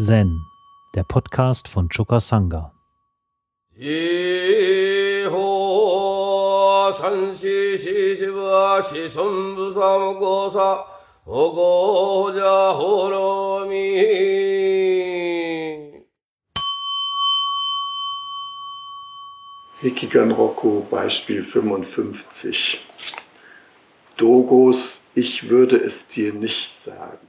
Zen, der Podcast von Choka Sangha. Hikigan Rokko, Beispiel 55. Dogos, ich würde es dir nicht sagen.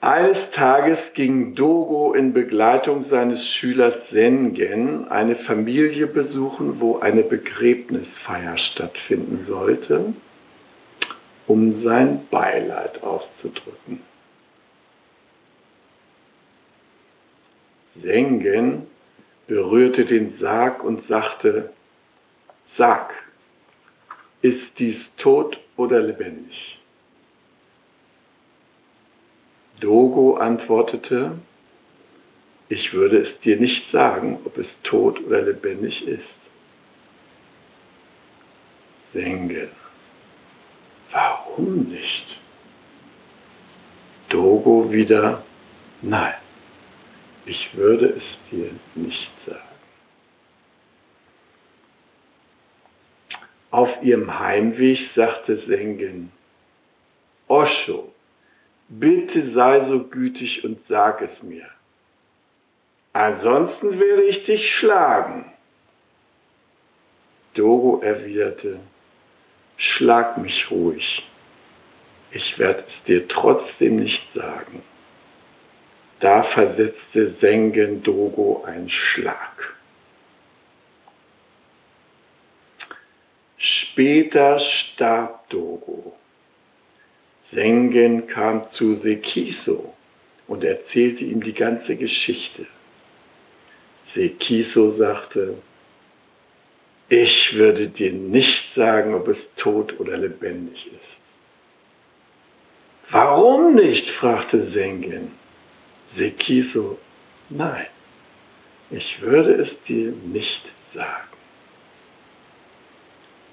Eines Tages ging Dogo in Begleitung seines Schülers Sengen eine Familie besuchen, wo eine Begräbnisfeier stattfinden sollte, um sein Beileid auszudrücken. Sengen berührte den Sarg und sagte, Sag, ist dies tot oder lebendig? Dogo antwortete, ich würde es dir nicht sagen, ob es tot oder lebendig ist. Senge, warum nicht? Dogo wieder, nein, ich würde es dir nicht sagen. Auf ihrem Heimweg sagte Sengen, Osho, bitte sei so gütig und sag es mir. Ansonsten werde ich dich schlagen. Dogo erwiderte, schlag mich ruhig. Ich werde es dir trotzdem nicht sagen. Da versetzte Sengen Dogo einen Schlag. Später starb Dogo. Sengen kam zu Sekiso und erzählte ihm die ganze Geschichte. Sekiso sagte, ich würde dir nicht sagen, ob es tot oder lebendig ist. Warum nicht? fragte Sengen. Sekiso, nein, ich würde es dir nicht sagen.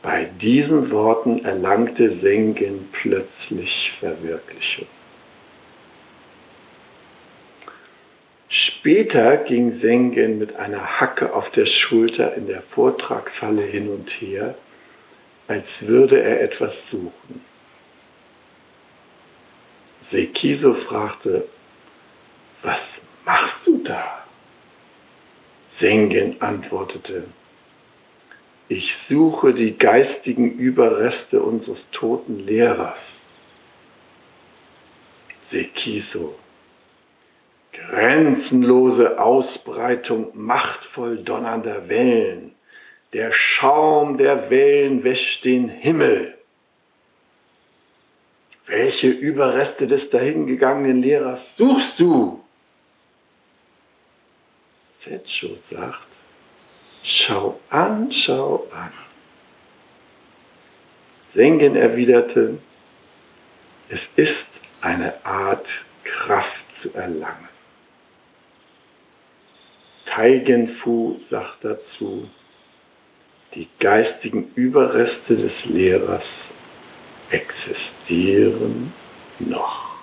Bei diesen Worten erlangte Sengen plötzlich Verwirklichung. Später ging Sengen mit einer Hacke auf der Schulter in der Vortragshalle hin und her, als würde er etwas suchen. Sekiso fragte, was machst du da? Sengen antwortete, ich suche die geistigen Überreste unseres toten Lehrers. Sekiso. Grenzenlose Ausbreitung machtvoll donnernder Wellen. Der Schaum der Wellen wäscht den Himmel. Welche Überreste des dahingegangenen Lehrers suchst du? Zetcho sagt, Schau an, schau an. Sengen erwiderte, es ist eine Art Kraft zu erlangen. Taigenfu sagt dazu, die geistigen Überreste des Lehrers existieren noch.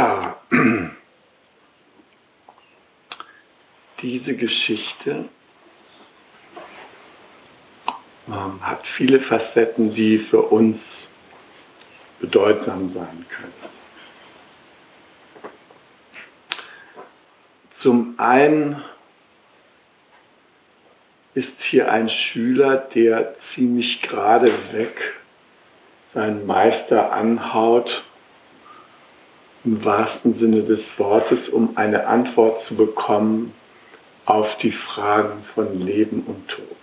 Ja, diese Geschichte ähm, hat viele Facetten, die für uns bedeutsam sein können. Zum einen ist hier ein Schüler, der ziemlich gerade weg seinen Meister anhaut, im wahrsten Sinne des Wortes, um eine Antwort zu bekommen auf die Fragen von Leben und Tod.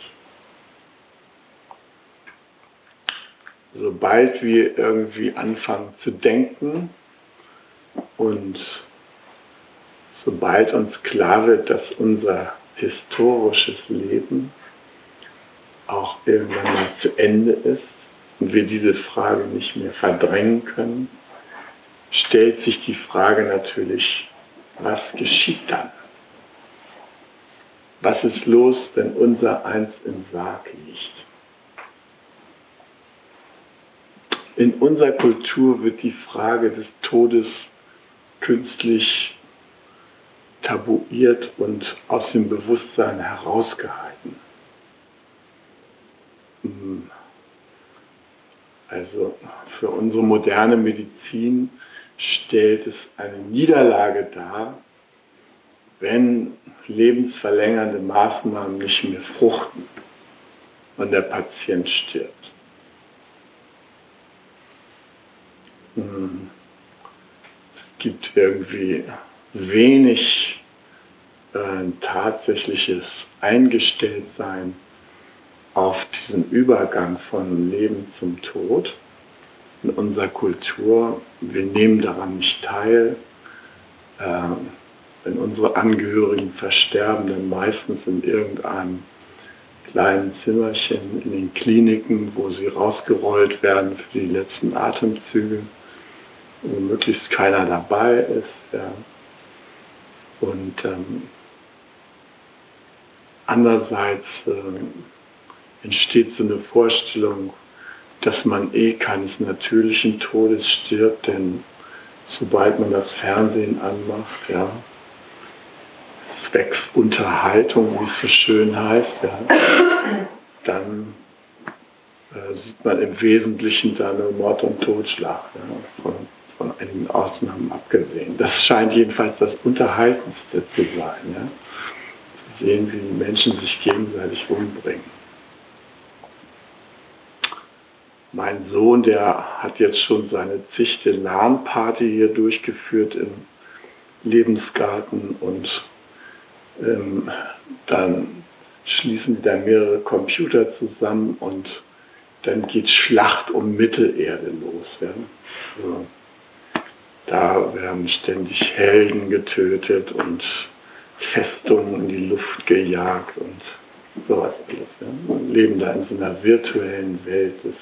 Sobald wir irgendwie anfangen zu denken und sobald uns klar wird, dass unser historisches Leben auch irgendwann mal zu Ende ist und wir diese Frage nicht mehr verdrängen können, stellt sich die Frage natürlich, was geschieht dann? Was ist los, wenn unser Eins im Sarg liegt? In unserer Kultur wird die Frage des Todes künstlich tabuiert und aus dem Bewusstsein herausgehalten. Hm. Also für unsere moderne Medizin stellt es eine Niederlage dar, wenn lebensverlängernde Maßnahmen nicht mehr fruchten und der Patient stirbt. Hm. Es gibt irgendwie wenig äh, tatsächliches Eingestelltsein auf diesen Übergang von Leben zum Tod in unserer Kultur. Wir nehmen daran nicht teil. Äh, wenn unsere Angehörigen versterben, dann meistens in irgendeinem kleinen Zimmerchen in den Kliniken, wo sie rausgerollt werden für die letzten Atemzüge, wo möglichst keiner dabei ist. Ja. Und ähm, andererseits äh, entsteht so eine Vorstellung, dass man eh keines natürlichen Todes stirbt, denn sobald man das Fernsehen anmacht, ja, zwecks Unterhaltung, wie es so schön heißt, ja, dann äh, sieht man im Wesentlichen nur Mord und Totschlag, ja, von, von einigen Ausnahmen abgesehen. Das scheint jedenfalls das Unterhaltendste zu sein, ja, zu sehen, wie die Menschen sich gegenseitig umbringen. Mein Sohn, der hat jetzt schon seine zigte LAN-Party hier durchgeführt im Lebensgarten und ähm, dann schließen da mehrere Computer zusammen und dann geht Schlacht um Mittelerde los. Ja? Also, da werden ständig Helden getötet und Festungen in die Luft gejagt und sowas alles. Ja? Und leben da in so einer virtuellen Welt des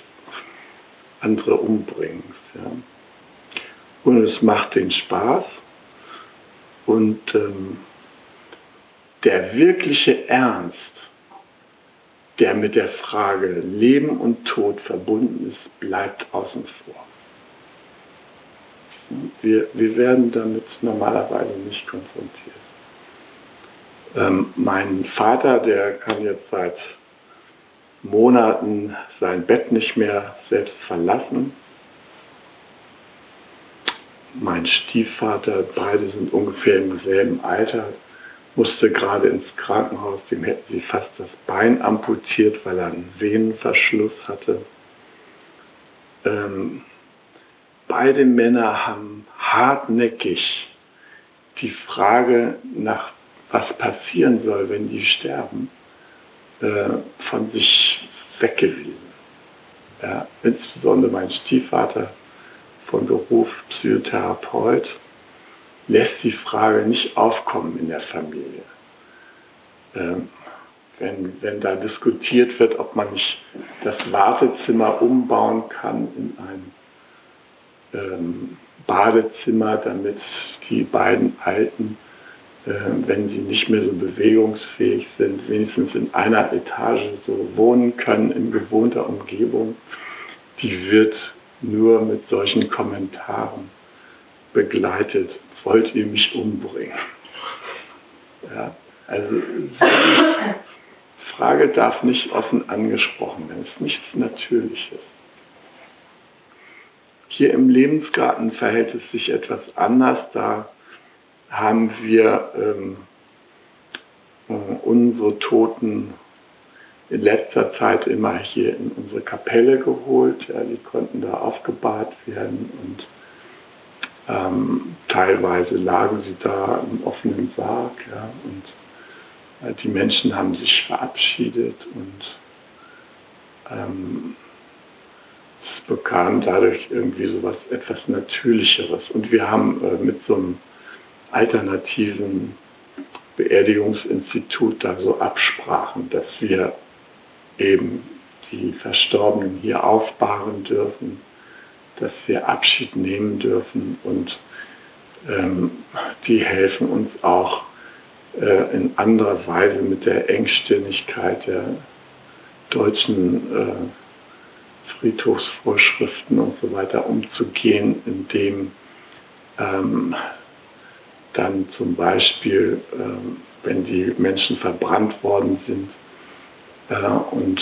andere Umbringens. Ja? Und es macht den Spaß und ähm, der wirkliche Ernst, der mit der Frage Leben und Tod verbunden ist, bleibt außen vor. Wir, wir werden damit normalerweise nicht konfrontiert. Ähm, mein Vater, der kann jetzt seit Monaten sein Bett nicht mehr selbst verlassen. Mein Stiefvater, beide sind ungefähr im selben Alter, musste gerade ins Krankenhaus, dem hätten sie fast das Bein amputiert, weil er einen Venenverschluss hatte. Ähm, beide Männer haben hartnäckig die Frage nach, was passieren soll, wenn die sterben, äh, von sich weggewiesen. Ja, insbesondere mein Stiefvater von Beruf Psychotherapeut lässt die Frage nicht aufkommen in der Familie. Ähm, wenn, wenn da diskutiert wird, ob man nicht das Wartezimmer umbauen kann in ein ähm, Badezimmer, damit die beiden Alten, wenn sie nicht mehr so bewegungsfähig sind, wenigstens in einer Etage so wohnen können in gewohnter Umgebung, die wird nur mit solchen Kommentaren begleitet wollt ihr mich umbringen? Ja, also die Frage darf nicht offen angesprochen werden, es ist nichts Natürliches. Hier im Lebensgarten verhält es sich etwas anders, da haben wir ähm, unsere Toten in letzter Zeit immer hier in unsere Kapelle geholt. Ja, die konnten da aufgebahrt werden und ähm, teilweise lagen sie da im offenen Sarg. Ja, und äh, die Menschen haben sich verabschiedet und ähm, es bekam dadurch irgendwie so was etwas Natürlicheres. Und wir haben äh, mit so einem alternativen Beerdigungsinstitut da so Absprachen, dass wir eben die Verstorbenen hier aufbahren dürfen, dass wir Abschied nehmen dürfen und ähm, die helfen uns auch äh, in anderer Weise mit der Engstirnigkeit der deutschen äh, Friedhofsvorschriften und so weiter umzugehen, indem ähm, dann zum Beispiel, ähm, wenn die Menschen verbrannt worden sind äh, und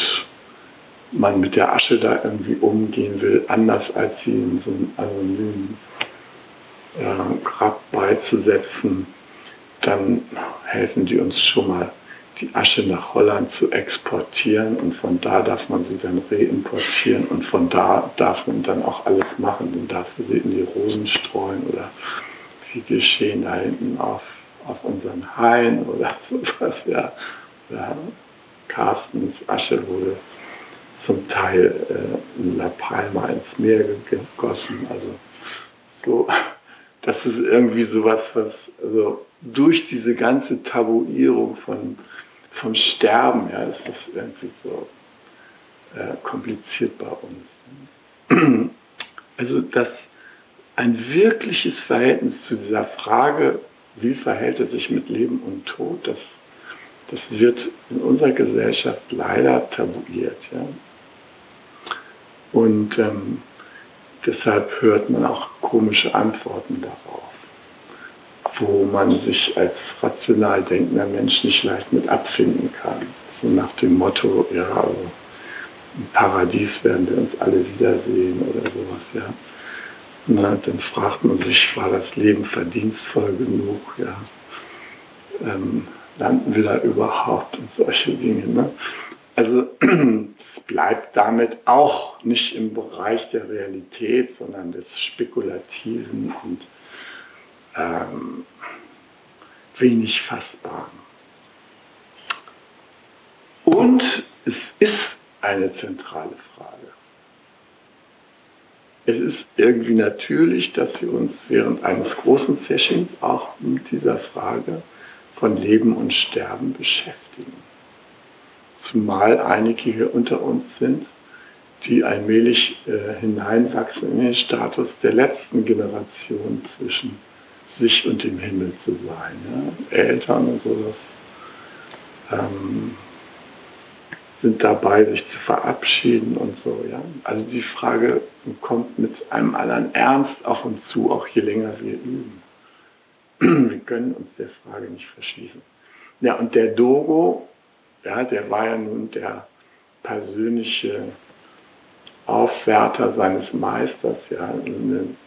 man mit der Asche da irgendwie umgehen will, anders als sie in so einem anonymen äh, Grab beizusetzen, dann helfen die uns schon mal, die Asche nach Holland zu exportieren und von da darf man sie dann reimportieren und von da darf man dann auch alles machen. Dann darf sie in die Rosen streuen oder da hinten auf, auf unseren Hain oder sowas, ja. ja. Carstens Asche wurde zum Teil äh, in La Palma ins Meer gegossen. Also so, das ist irgendwie sowas, was also durch diese ganze Tabuierung von vom Sterben, ja, ist das irgendwie so äh, kompliziert bei uns. Also dass ein wirkliches Verhältnis zu dieser Frage, wie verhält es sich mit Leben und Tod, das, das wird in unserer Gesellschaft leider tabuiert. Ja. Und ähm, deshalb hört man auch komische Antworten darauf, wo man sich als rational denkender Mensch nicht leicht mit abfinden kann. So nach dem Motto, ja, also im Paradies werden wir uns alle wiedersehen oder sowas, ja. Na, dann fragt man sich, war das Leben verdienstvoll genug? Ja? Ähm, landen wir da überhaupt und solche Dinge? Ne? Also es bleibt damit auch nicht im Bereich der Realität, sondern des Spekulativen und ähm, wenig Fassbaren. Und es ist eine zentrale Frage. Es ist irgendwie natürlich, dass wir uns während eines großen Sessions auch mit dieser Frage von Leben und Sterben beschäftigen. Zumal einige hier unter uns sind, die allmählich äh, hineinwachsen in den Status der letzten Generation zwischen sich und dem Himmel zu sein. Ja? Eltern und sowas. Ähm, sind dabei, sich zu verabschieden und so. Ja? Also die Frage kommt mit einem anderen Ernst auf uns zu, auch je länger wir üben. Wir können uns der Frage nicht verschließen. Ja, und der Dogo, ja, der war ja nun der persönliche Aufwärter seines Meisters. Ja.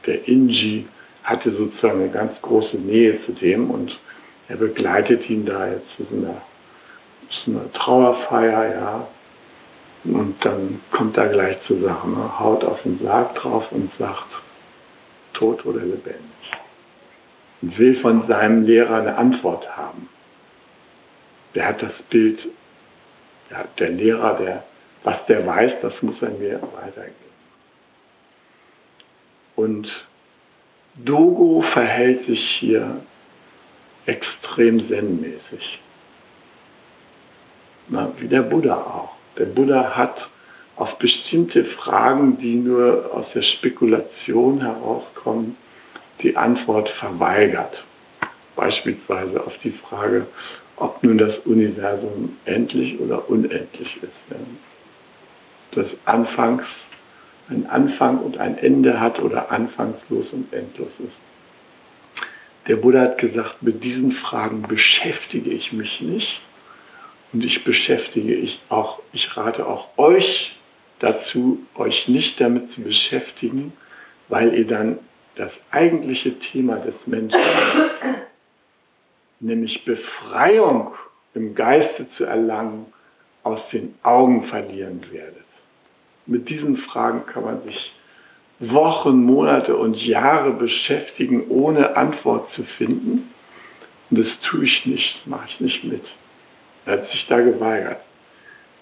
Der Inji hatte sozusagen eine ganz große Nähe zu dem und er begleitet ihn da jetzt zu so einer ist eine Trauerfeier, ja. Und dann kommt er gleich zur Sache, ne? haut auf den Sarg drauf und sagt, tot oder lebendig. Und will von seinem Lehrer eine Antwort haben. Der hat das Bild, ja, der Lehrer, der, was der weiß, das muss er mir weitergeben. Und Dogo verhält sich hier extrem zen-mäßig na, wie der Buddha auch. Der Buddha hat auf bestimmte Fragen, die nur aus der Spekulation herauskommen, die Antwort verweigert. Beispielsweise auf die Frage, ob nun das Universum endlich oder unendlich ist. Das Anfangs, ein Anfang und ein Ende hat oder anfangslos und endlos ist. Der Buddha hat gesagt, mit diesen Fragen beschäftige ich mich nicht, und ich beschäftige ich auch, ich rate auch euch dazu, euch nicht damit zu beschäftigen, weil ihr dann das eigentliche Thema des Menschen, nämlich Befreiung im Geiste zu erlangen, aus den Augen verlieren werdet. Mit diesen Fragen kann man sich Wochen, Monate und Jahre beschäftigen, ohne Antwort zu finden. Und das tue ich nicht, mache ich nicht mit. Er hat sich da geweigert.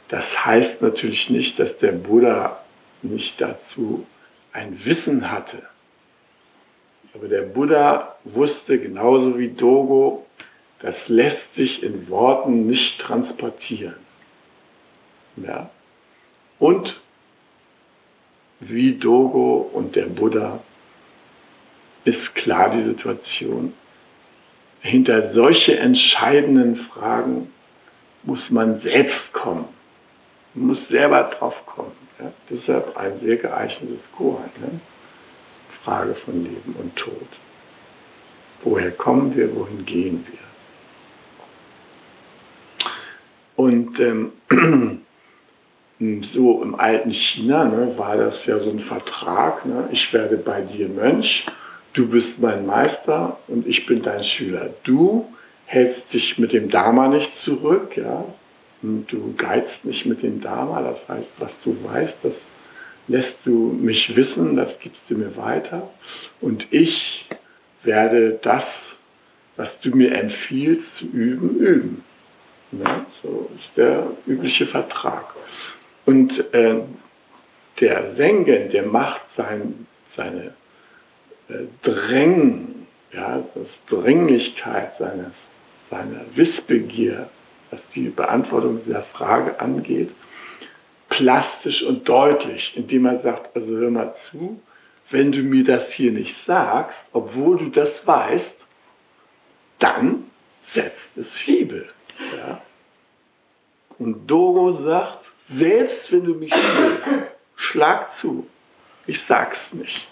Das heißt natürlich nicht, dass der Buddha nicht dazu ein Wissen hatte. Aber der Buddha wusste genauso wie Dogo, das lässt sich in Worten nicht transportieren. Ja? Und wie Dogo und der Buddha ist klar die Situation. Hinter solche entscheidenden Fragen muss man selbst kommen. Man muss selber drauf kommen. Ja? Deshalb ein sehr geeignetes Koan. Ne? Frage von Leben und Tod. Woher kommen wir, wohin gehen wir? Und ähm, so im alten China ne, war das ja so ein Vertrag. Ne? Ich werde bei dir Mönch, du bist mein Meister und ich bin dein Schüler. Du hältst dich mit dem Dharma nicht zurück, ja. Und du geizt nicht mit dem Dharma, das heißt, was du weißt, das lässt du mich wissen, das gibst du mir weiter. Und ich werde das, was du mir empfiehlst, zu üben, üben. Ja, so ist der übliche Vertrag. Und äh, der Sengen, der macht sein, seine äh, Drängen, ja, das Dringlichkeit seines, seiner Wissbegier, was die Beantwortung dieser Frage angeht, plastisch und deutlich, indem er sagt, also hör mal zu, wenn du mir das hier nicht sagst, obwohl du das weißt, dann setzt es Hiebe. Ja? Und Dogo sagt, selbst wenn du mich willst, schlag zu, ich sag's nicht.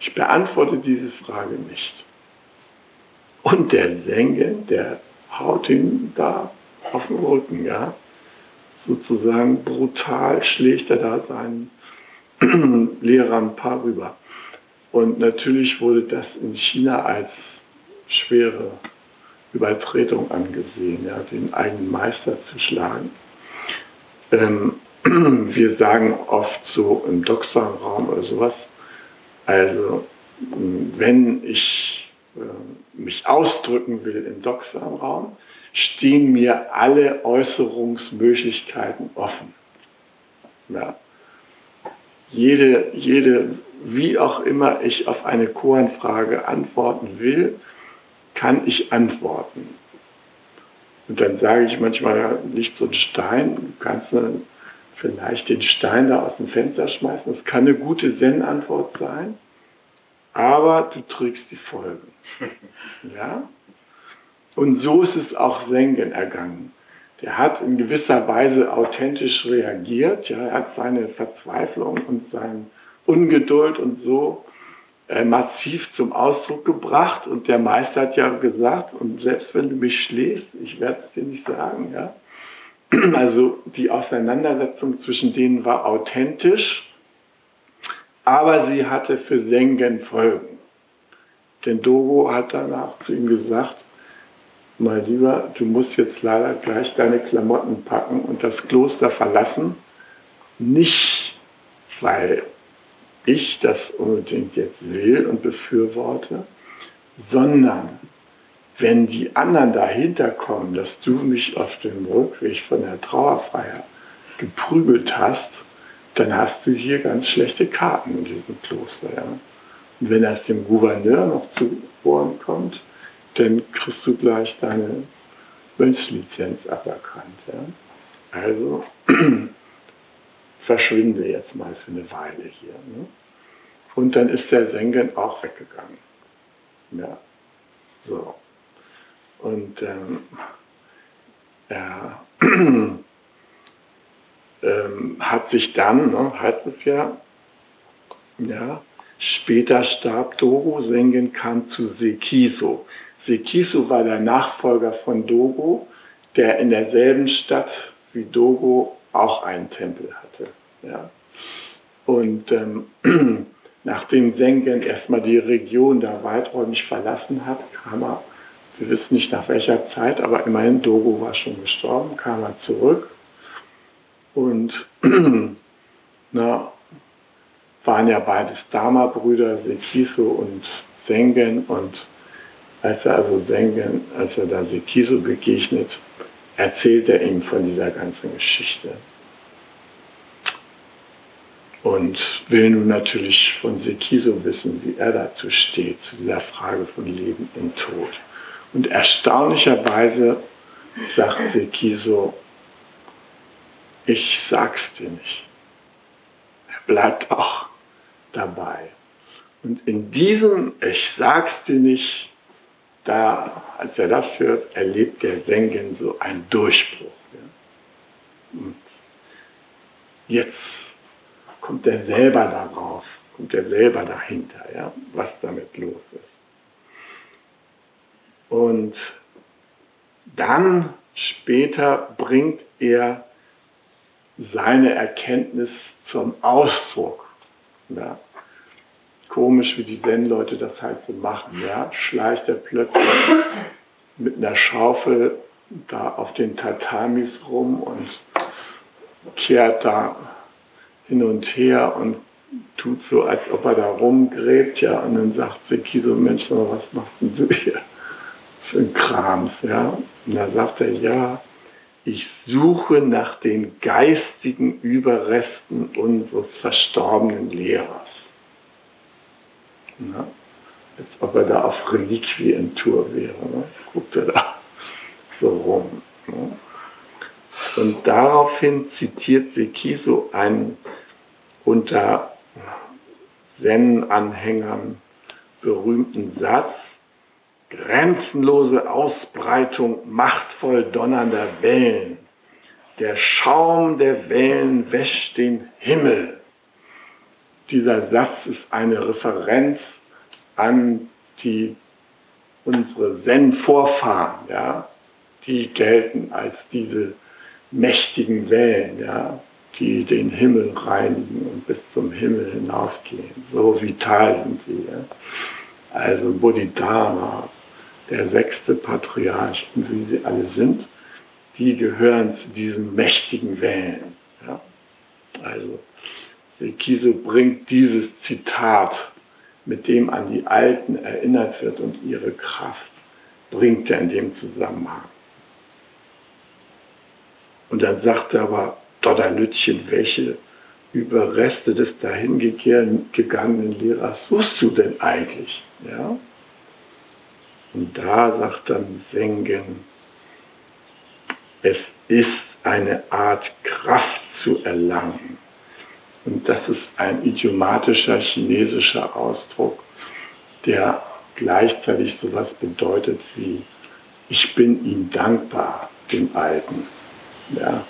Ich beantworte diese Frage nicht. Und der Senge, der haut ihn da auf den Rücken, ja. Sozusagen brutal schlägt er da seinen Lehrer ein paar rüber. Und natürlich wurde das in China als schwere Übertretung angesehen, ja, den eigenen Meister zu schlagen. Ähm, wir sagen oft so im Doxa-Raum oder sowas, also wenn ich mich ausdrücken will im Doxa-Raum, stehen mir alle Äußerungsmöglichkeiten offen. Ja. Jede, jede, wie auch immer ich auf eine Koanfrage antworten will, kann ich antworten. Und dann sage ich manchmal, liegt so ein Stein, du kannst vielleicht den Stein da aus dem Fenster schmeißen. Das kann eine gute Zen-Antwort sein, aber du trägst die Folgen. Ja? Und so ist es auch Sengen ergangen. Der hat in gewisser Weise authentisch reagiert. Ja? Er hat seine Verzweiflung und seine Ungeduld und so äh, massiv zum Ausdruck gebracht und der Meister hat ja gesagt, und selbst wenn du mich schlägst, ich werde es dir nicht sagen, ja. Also die Auseinandersetzung zwischen denen war authentisch, aber sie hatte für Sengen Folgen. Denn Dogo hat danach zu ihm gesagt, mein Lieber, du musst jetzt leider gleich deine Klamotten packen und das Kloster verlassen, nicht weil ich das unbedingt jetzt will und befürworte, sondern wenn die anderen dahinter kommen, dass du mich auf dem Rückweg von der Trauerfeier geprügelt hast, dann hast du hier ganz schlechte Karten in diesem Kloster. Ja? Und wenn das dem Gouverneur noch zu Ohren kommt, dann kriegst du gleich deine Mönchslizenz aberkannt. Ja? Also verschwinde jetzt mal für eine Weile hier. Ne? Und dann ist der Sengen auch weggegangen. Ja, so. Und ähm, er ähm, hat sich dann, ne, heißt es ja, ja, später starb Dogo, Sengen kam zu Sekiso. Sekiso war der Nachfolger von Dogo, der in derselben Stadt wie Dogo auch einen Tempel hatte. Ja. Und ähm, nachdem Sengen erstmal die Region da weiträumig verlassen hat, kam er, wir wissen nicht nach welcher Zeit, aber immerhin Dogo war schon gestorben, kam er zurück Und na, waren ja beides Dharma-Brüder, Sekiso und Sengen. Und als er also Sengen, als er da Sekiso begegnet, erzählt er ihm von dieser ganzen Geschichte. Und will nun natürlich von Sekiso wissen, wie er dazu steht, zu dieser Frage von Leben und Tod. Und erstaunlicherweise sagt Sekiso, ich sag's dir nicht. Er bleibt auch dabei. Und in diesem Ich sag's dir nicht, da, als er das hört, erlebt der Sengen so einen Durchbruch. Ja. Und jetzt kommt er selber darauf, kommt er selber dahinter, ja, was damit los ist. Und dann später bringt er seine Erkenntnis zum Ausdruck. Ja. Komisch, wie die Zen-Leute das halt so machen. Ja. Schleicht er plötzlich mit einer Schaufel da auf den Tatamis rum und kehrt da hin und her und tut so, als ob er da rumgräbt, ja, und dann sagt Sekiso, Mensch, was machst denn du hier für ein Krams, ja? Und da sagt er, ja, ich suche nach den geistigen Überresten unseres verstorbenen Lehrers. Na? Als ob er da auf Reliquientour wäre. Ne? Guckt er da so rum. Ne? Und daraufhin zitiert Sekiso einen unter Zen-Anhängern berühmten Satz, grenzenlose Ausbreitung machtvoll donnernder Wellen. Der Schaum der Wellen wäscht den Himmel. Dieser Satz ist eine Referenz an die, unsere Zen-Vorfahren, ja, die gelten als diese mächtigen Wellen, ja, die den Himmel reinigen und bis zum Himmel hinaufgehen. So vital sind sie. Ja. Also Bodhidharma, der sechste Patriarch und wie sie alle sind, die gehören zu diesen mächtigen Wellen. Ja. Also Sekiso bringt dieses Zitat, mit dem an die Alten erinnert wird und ihre Kraft, bringt er in dem Zusammenhang. Und dann sagt er aber, Dodderlütchen, welche Überreste des dahingegangenen Lehrers suchst du denn eigentlich? Ja? Und da sagt dann Sengen, es ist eine Art Kraft zu erlangen. Und das ist ein idiomatischer chinesischer Ausdruck, der gleichzeitig sowas bedeutet wie, ich bin ihm dankbar, dem Alten. Ja,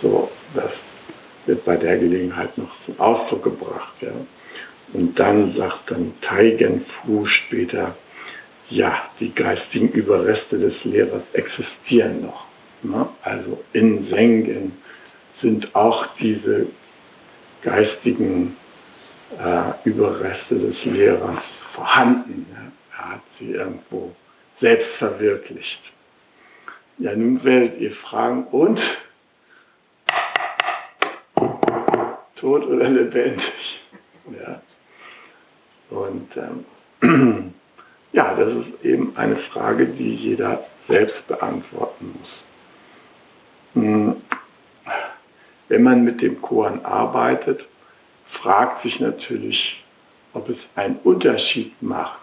so, das wird bei der Gelegenheit noch zum Ausdruck gebracht. Ja. Und dann sagt dann Taigen Fu später, ja, die geistigen Überreste des Lehrers existieren noch. Ne? Also in Sengen sind auch diese geistigen äh, Überreste des Lehrers vorhanden. Ne? Er hat sie irgendwo selbst verwirklicht. Ja, nun werdet ihr fragen, und? Tot oder lebendig? Ja. Und ähm, ja, das ist eben eine Frage, die jeder selbst beantworten muss. Hm. Wenn man mit dem Koran arbeitet, fragt sich natürlich, ob es einen Unterschied macht,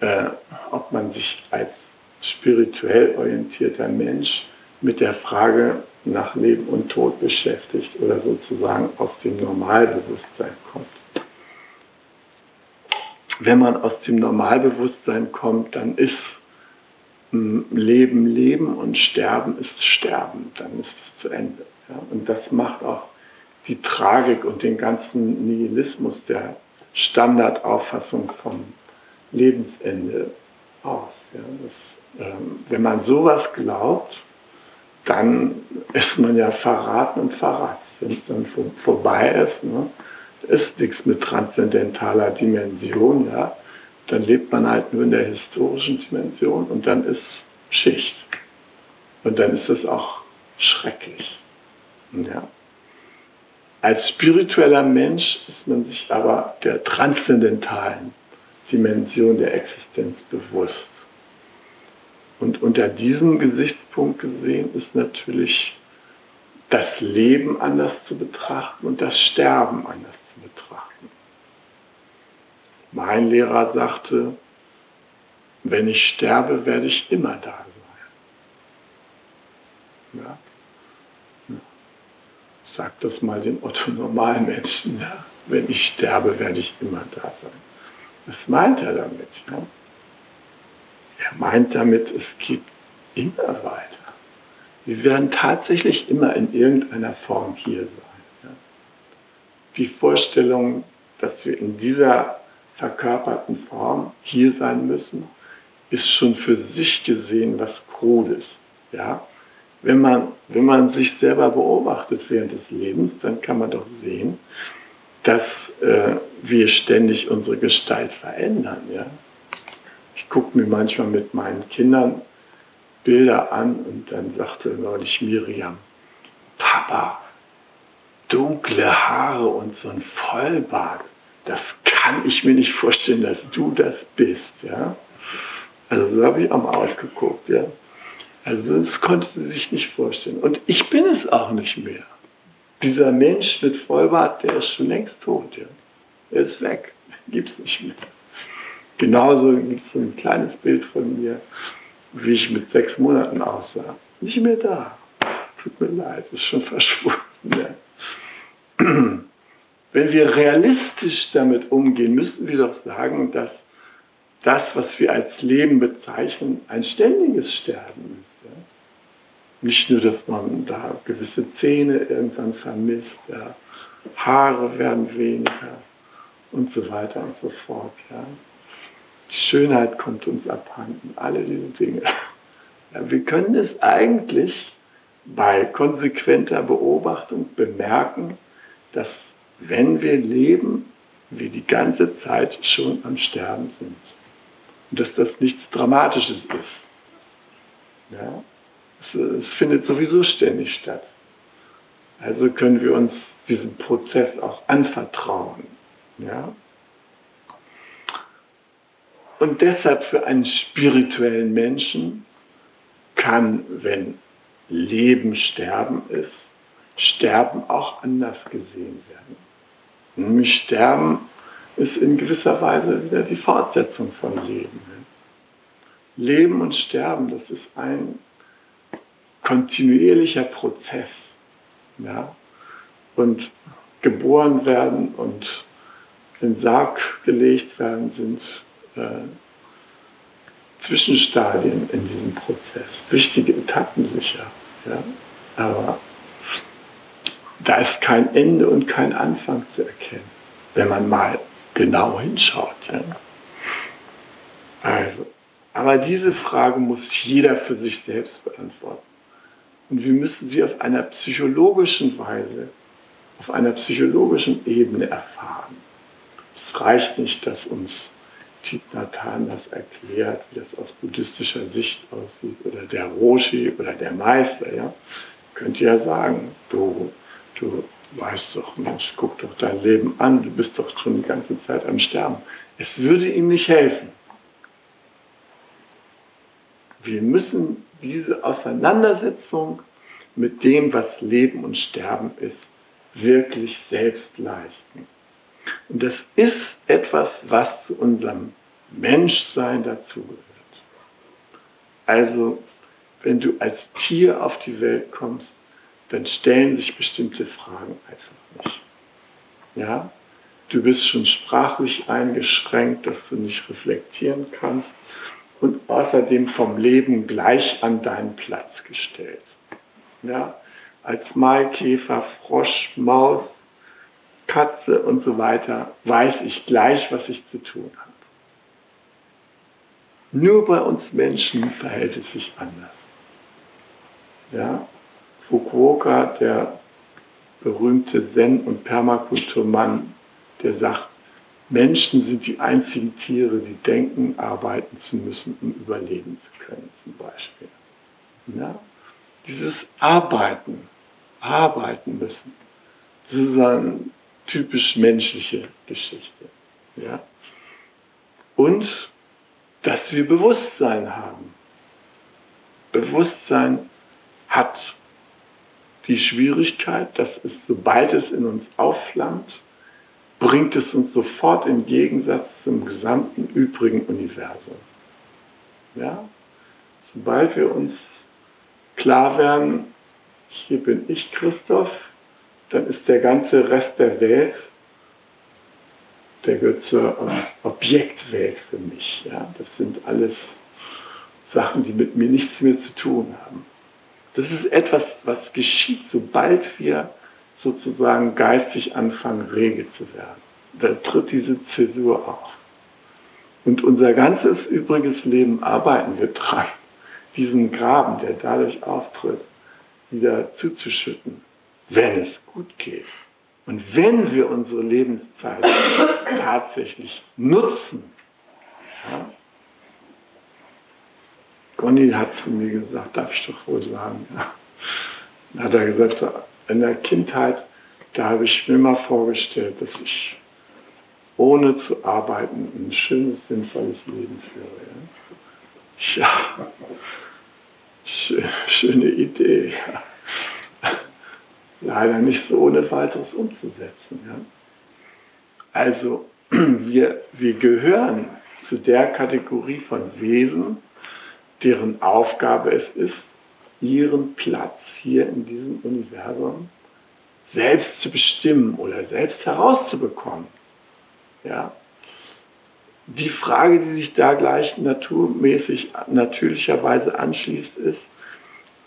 äh, ob man sich als spirituell orientierter Mensch mit der Frage nach Leben und Tod beschäftigt oder sozusagen aus dem Normalbewusstsein kommt. Wenn man aus dem Normalbewusstsein kommt, dann ist hm, Leben Leben und Sterben ist Sterben, dann ist es zu Ende. Ja? Und das macht auch die Tragik und den ganzen Nihilismus der Standardauffassung vom Lebensende aus. Ja? Das ähm, wenn man sowas glaubt, dann ist man ja verraten und verrat. Wenn es dann vorbei ist, ne, ist nichts mit transzendentaler Dimension, ja, dann lebt man halt nur in der historischen Dimension und dann ist Schicht. Und dann ist es auch schrecklich. Ja. Als spiritueller Mensch ist man sich aber der transzendentalen Dimension der Existenz bewusst. Und unter diesem Gesichtspunkt gesehen ist natürlich das Leben anders zu betrachten und das Sterben anders betrachten. Mein Lehrer sagte, wenn ich sterbe, werde ich immer da sein. Ja? Sag das mal den Otto Normalmenschen. Ja? Wenn ich sterbe, werde ich immer da sein. Was meint er damit? Ja? Er meint damit, es geht immer weiter. Wir werden tatsächlich immer in irgendeiner Form hier sein. Die Vorstellung, dass wir in dieser verkörperten Form hier sein müssen, ist schon für sich gesehen was Krudes. Ja? Wenn, man, wenn man sich selber beobachtet während des Lebens, dann kann man doch sehen, dass äh, wir ständig unsere Gestalt verändern. Ja? Ich gucke mir manchmal mit meinen Kindern Bilder an und dann sagte neulich Miriam, Papa, dunkle Haare und so ein Vollbart, das kann ich mir nicht vorstellen, dass du das bist. Ja? Also so habe ich auch mal ausgeguckt. Ja? Also das konnte sie sich nicht vorstellen. Und ich bin es auch nicht mehr. Dieser Mensch mit Vollbart, der ist schon längst tot. Ja? Er ist weg. Gibt es nicht mehr. Genauso gibt es so ein kleines Bild von mir, wie ich mit sechs Monaten aussah. Nicht mehr da. Tut mir leid, ist schon verschwunden. Wenn wir realistisch damit umgehen, müssen wir doch sagen, dass das, was wir als Leben bezeichnen, ein ständiges Sterben ist. Ja? Nicht nur, dass man da gewisse Zähne irgendwann vermisst, ja? Haare werden weniger und so weiter und so fort. Ja? Die Schönheit kommt uns abhanden, alle diese Dinge. Wir können es eigentlich bei konsequenter Beobachtung bemerken, dass wenn wir leben, wir die ganze Zeit schon am Sterben sind und dass das nichts Dramatisches ist. Ja? Es, es findet sowieso ständig statt. Also können wir uns diesem Prozess auch anvertrauen. Ja? Und deshalb für einen spirituellen Menschen kann, wenn Leben Sterben ist, Sterben auch anders gesehen werden. Nämlich Sterben ist in gewisser Weise wieder die Fortsetzung von Leben. Leben und Sterben, das ist ein kontinuierlicher Prozess. Ja? Und geboren werden und in den Sarg gelegt werden, sind äh, Zwischenstadien in diesem Prozess. Wichtige Etappen sicher. Ja? Aber da ist kein Ende und kein Anfang zu erkennen, wenn man mal genau hinschaut. Ja? Also, aber diese Frage muss jeder für sich selbst beantworten. Und wir müssen sie auf einer psychologischen Weise, auf einer psychologischen Ebene erfahren. Es reicht nicht, dass uns Thich das erklärt, wie das aus buddhistischer Sicht aussieht, oder der Roshi oder der Meister. Ja? Könnt ja sagen, du Du weißt doch, Mensch, guck doch dein Leben an, du bist doch schon die ganze Zeit am Sterben. Es würde ihm nicht helfen. Wir müssen diese Auseinandersetzung mit dem, was Leben und Sterben ist, wirklich selbst leisten. Und das ist etwas, was zu unserem Menschsein dazugehört. Also, wenn du als Tier auf die Welt kommst, dann stellen sich bestimmte Fragen einfach nicht. Ja? Du bist schon sprachlich eingeschränkt, dass du nicht reflektieren kannst und außerdem vom Leben gleich an deinen Platz gestellt. Ja? Als Maikäfer, Frosch, Maus, Katze und so weiter weiß ich gleich, was ich zu tun habe. Nur bei uns Menschen verhält es sich anders. Ja? Fukuoka, der berühmte Zen- und Permakulturmann, der sagt, Menschen sind die einzigen Tiere, die denken, arbeiten zu müssen, um überleben zu können, zum Beispiel. Ja? Dieses Arbeiten arbeiten müssen. Eine typisch menschliche Geschichte. Ja? Und dass wir Bewusstsein haben. Bewusstsein hat die Schwierigkeit, dass es, sobald es in uns aufflammt, bringt es uns sofort im Gegensatz zum gesamten übrigen Universum. Ja? Sobald wir uns klar werden, hier bin ich Christoph, dann ist der ganze Rest der Welt, der gehört zur Objektwelt für mich. Ja? Das sind alles Sachen, die mit mir nichts mehr zu tun haben. Das ist etwas, was geschieht, sobald wir sozusagen geistig anfangen, rege zu werden. Da tritt diese Zäsur auf. Und unser ganzes übriges Leben arbeiten wir dran, diesen Graben, der dadurch auftritt, wieder zuzuschütten, wenn es gut geht. Und wenn wir unsere Lebenszeit tatsächlich nutzen, ja, Conny hat zu mir gesagt, darf ich doch wohl sagen, ja. Dann hat er gesagt, in der Kindheit, da habe ich mir mal vorgestellt, dass ich ohne zu arbeiten ein schönes, sinnvolles Leben führe. Ja, ja. schöne Idee. Ja. Leider nicht so ohne weiteres umzusetzen. Ja. Also, wir, wir gehören zu der Kategorie von Wesen, deren Aufgabe es ist, ihren Platz hier in diesem Universum selbst zu bestimmen oder selbst herauszubekommen. Ja? Die Frage, die sich da gleich naturmäßig, natürlicherweise anschließt, ist,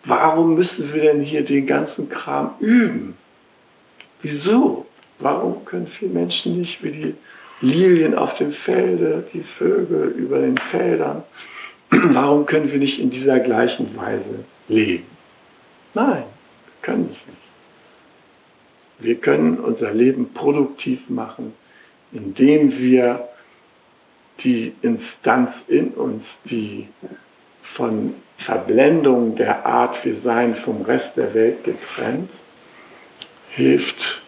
warum müssen wir denn hier den ganzen Kram üben? Wieso? Warum können viele Menschen nicht wie die Lilien auf dem Felde, die Vögel über den Feldern, warum können wir nicht in dieser gleichen Weise leben? Nein, wir können es nicht. Wir können unser Leben produktiv machen, indem wir die Instanz in uns, die von Verblendung der Art wir sein vom Rest der Welt getrennt, hilft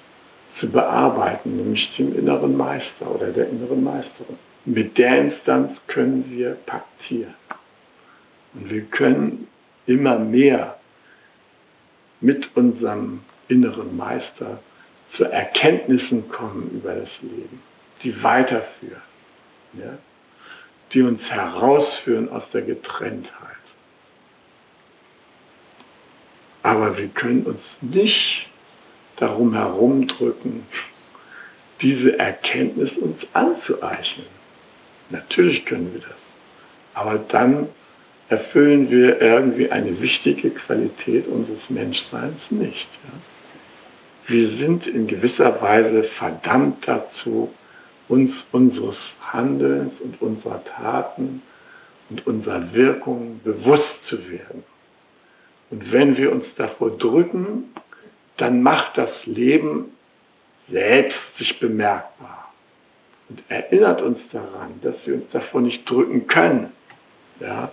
zu bearbeiten, nämlich dem inneren Meister oder der inneren Meisterin. Mit der Instanz können wir paktieren. Und wir können immer mehr mit unserem inneren Meister zu Erkenntnissen kommen über das Leben, die weiterführen, ja? Die uns herausführen aus der Getrenntheit. Aber wir können uns nicht darum herumdrücken, diese Erkenntnis uns anzueichnen. Natürlich können wir das. Aber dann erfüllen wir irgendwie eine wichtige Qualität unseres Menschseins nicht. Ja? Wir sind in gewisser Weise verdammt dazu, uns unseres Handelns und unserer Taten und unserer Wirkungen bewusst zu werden. Und wenn wir uns davor drücken, dann macht das Leben selbst sich bemerkbar und erinnert uns daran, dass wir uns davor nicht drücken können. Ja?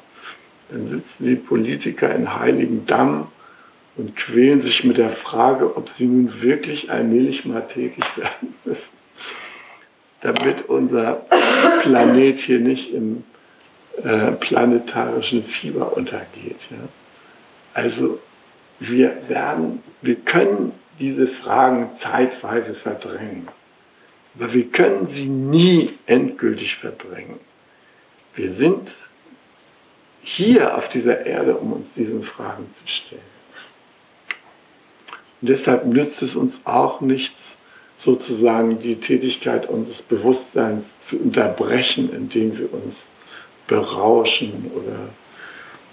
Dann sitzen die Politiker in Heiligen Damm und quälen sich mit der Frage, ob sie nun wirklich allmählich mal tätig werden müssen, damit unser Planet hier nicht im äh, planetarischen Fieber untergeht. Ja? Also wir werden, wir können diese Fragen zeitweise verdrängen, aber wir können sie nie endgültig verdrängen. Wir sind hier auf dieser Erde, um uns diesen Fragen zu stellen. Und deshalb nützt es uns auch nichts, sozusagen die Tätigkeit unseres Bewusstseins zu unterbrechen, indem wir uns berauschen oder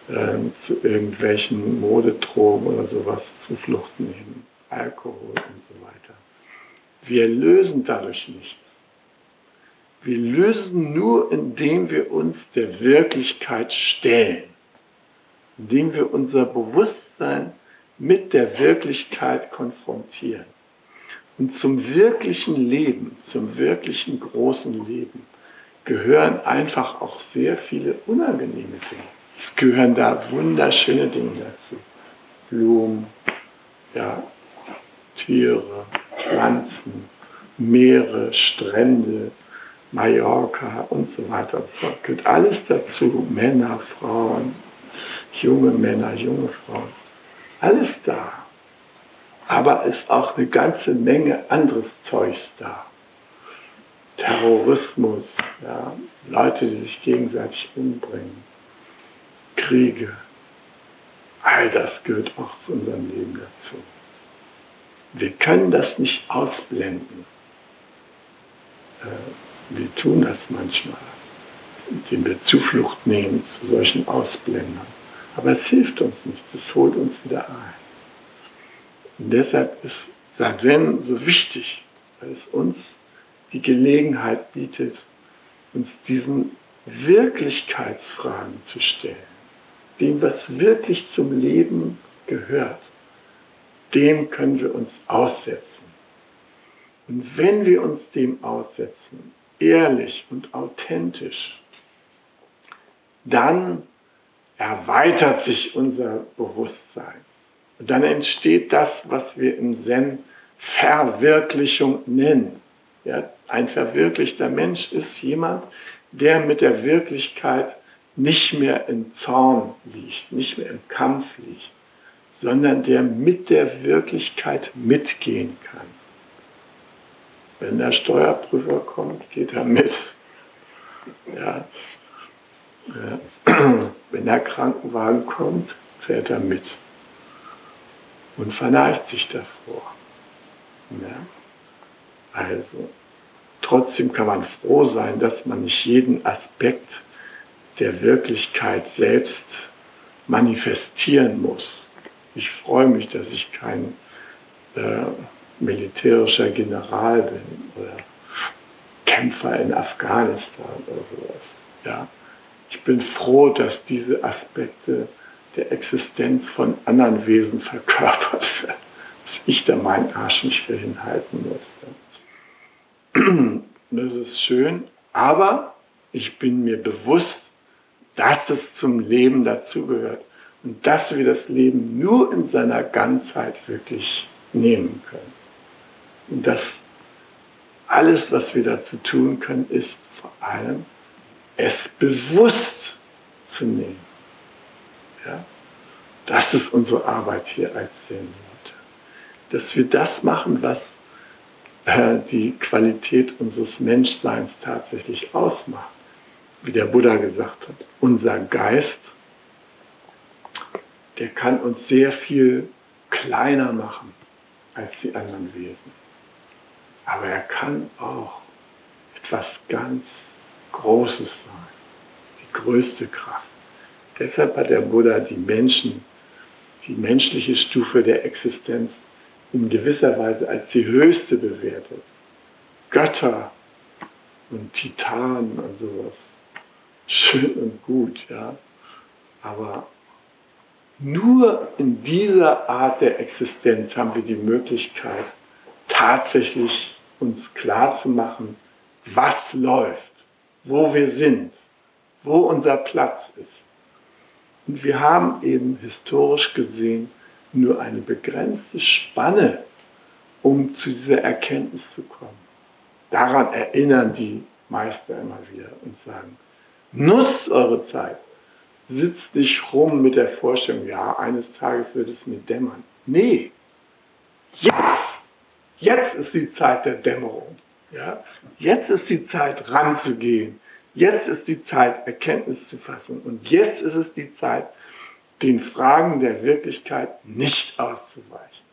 äh, zu irgendwelchen Modedrogen oder sowas Zuflucht nehmen, Alkohol und so weiter. Wir lösen dadurch nichts. Wir lösen nur, indem wir uns der Wirklichkeit stellen, indem wir unser Bewusstsein mit der Wirklichkeit konfrontieren. Und zum wirklichen Leben, zum wirklichen großen Leben gehören einfach auch sehr viele unangenehme Dinge. Es gehören da wunderschöne Dinge dazu. Blumen, ja, Tiere, Pflanzen, Meere, Strände, Mallorca und so weiter fort. Gehört alles dazu. Männer, Frauen, junge Männer, junge Frauen. Alles da. Aber es ist auch eine ganze Menge anderes Zeugs da. Terrorismus, ja, Leute, die sich gegenseitig umbringen, Kriege, all das gehört auch zu unserem Leben dazu. Wir können das nicht ausblenden. Äh, wir tun das manchmal, indem wir Zuflucht nehmen zu solchen Ausblendern. Aber es hilft uns nicht, es holt uns wieder ein. Und deshalb ist Sadven so wichtig, weil es uns die Gelegenheit bietet, uns diesen Wirklichkeitsfragen zu stellen. Dem, was wirklich zum Leben gehört, dem können wir uns aussetzen. Und wenn wir uns dem aussetzen, ehrlich und authentisch, dann erweitert sich unser Bewusstsein. Und dann entsteht das, was wir im Zen Verwirklichung nennen. Ja, ein verwirklichter Mensch ist jemand, der mit der Wirklichkeit nicht mehr im Zorn liegt, nicht mehr im Kampf liegt, sondern der mit der Wirklichkeit mitgehen kann. Wenn der Steuerprüfer kommt, geht er mit. Ja. Wenn der Krankenwagen kommt, fährt er mit und verneigt sich davor. Ja. Also, trotzdem kann man froh sein, dass man nicht jeden Aspekt der Wirklichkeit selbst manifestieren muss. Ich freue mich, dass ich kein äh, militärischer General bin oder Kämpfer in Afghanistan oder sowas. Ja. Ich bin froh, dass diese Aspekte der Existenz von anderen Wesen verkörpert werden, dass ich da meinen Arsch nicht für hinhalten musste. Das ist schön, aber ich bin mir bewusst, dass es zum Leben dazugehört und dass wir das Leben nur in seiner Ganzheit wirklich nehmen können. Und dass alles, was wir dazu tun können, ist vor allem, es bewusst zu nehmen. Ja? Das ist unsere Arbeit hier als Sehnleute. Dass wir das machen, was äh, die Qualität unseres Menschseins tatsächlich ausmacht. Wie der Buddha gesagt hat, unser Geist, der kann uns sehr viel kleiner machen als die anderen Wesen. Aber er kann auch etwas ganz Großes sein, die größte Kraft. Deshalb hat der Buddha die Menschen, die menschliche Stufe der Existenz in gewisser Weise als die höchste bewertet. Götter und Titanen und sowas. Schön und gut, ja. Aber nur in dieser Art der Existenz haben wir die Möglichkeit, tatsächlich uns klar zu machen, was läuft, wo wir sind, wo unser Platz ist. Und wir haben eben historisch gesehen nur eine begrenzte Spanne, um zu dieser Erkenntnis zu kommen. Daran erinnern die Meister immer wieder und sagen, nutzt eure Zeit. Sitzt nicht rum mit der Vorstellung, ja, eines Tages wird es mir dämmern. Nee, jetzt, jetzt ist die Zeit der Dämmerung. Ja? Jetzt ist die Zeit ranzugehen. Jetzt ist die Zeit, Erkenntnis zu fassen. Und jetzt ist es die Zeit, den Fragen der Wirklichkeit nicht auszuweichen.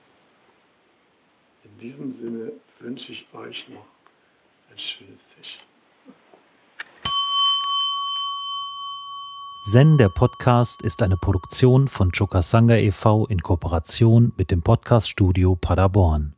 In diesem Sinne wünsche ich euch noch ein schönes Tisch. Zen, der Podcast, ist eine Produktion von Chokasanga e.V. in Kooperation mit dem Podcaststudio Paderborn.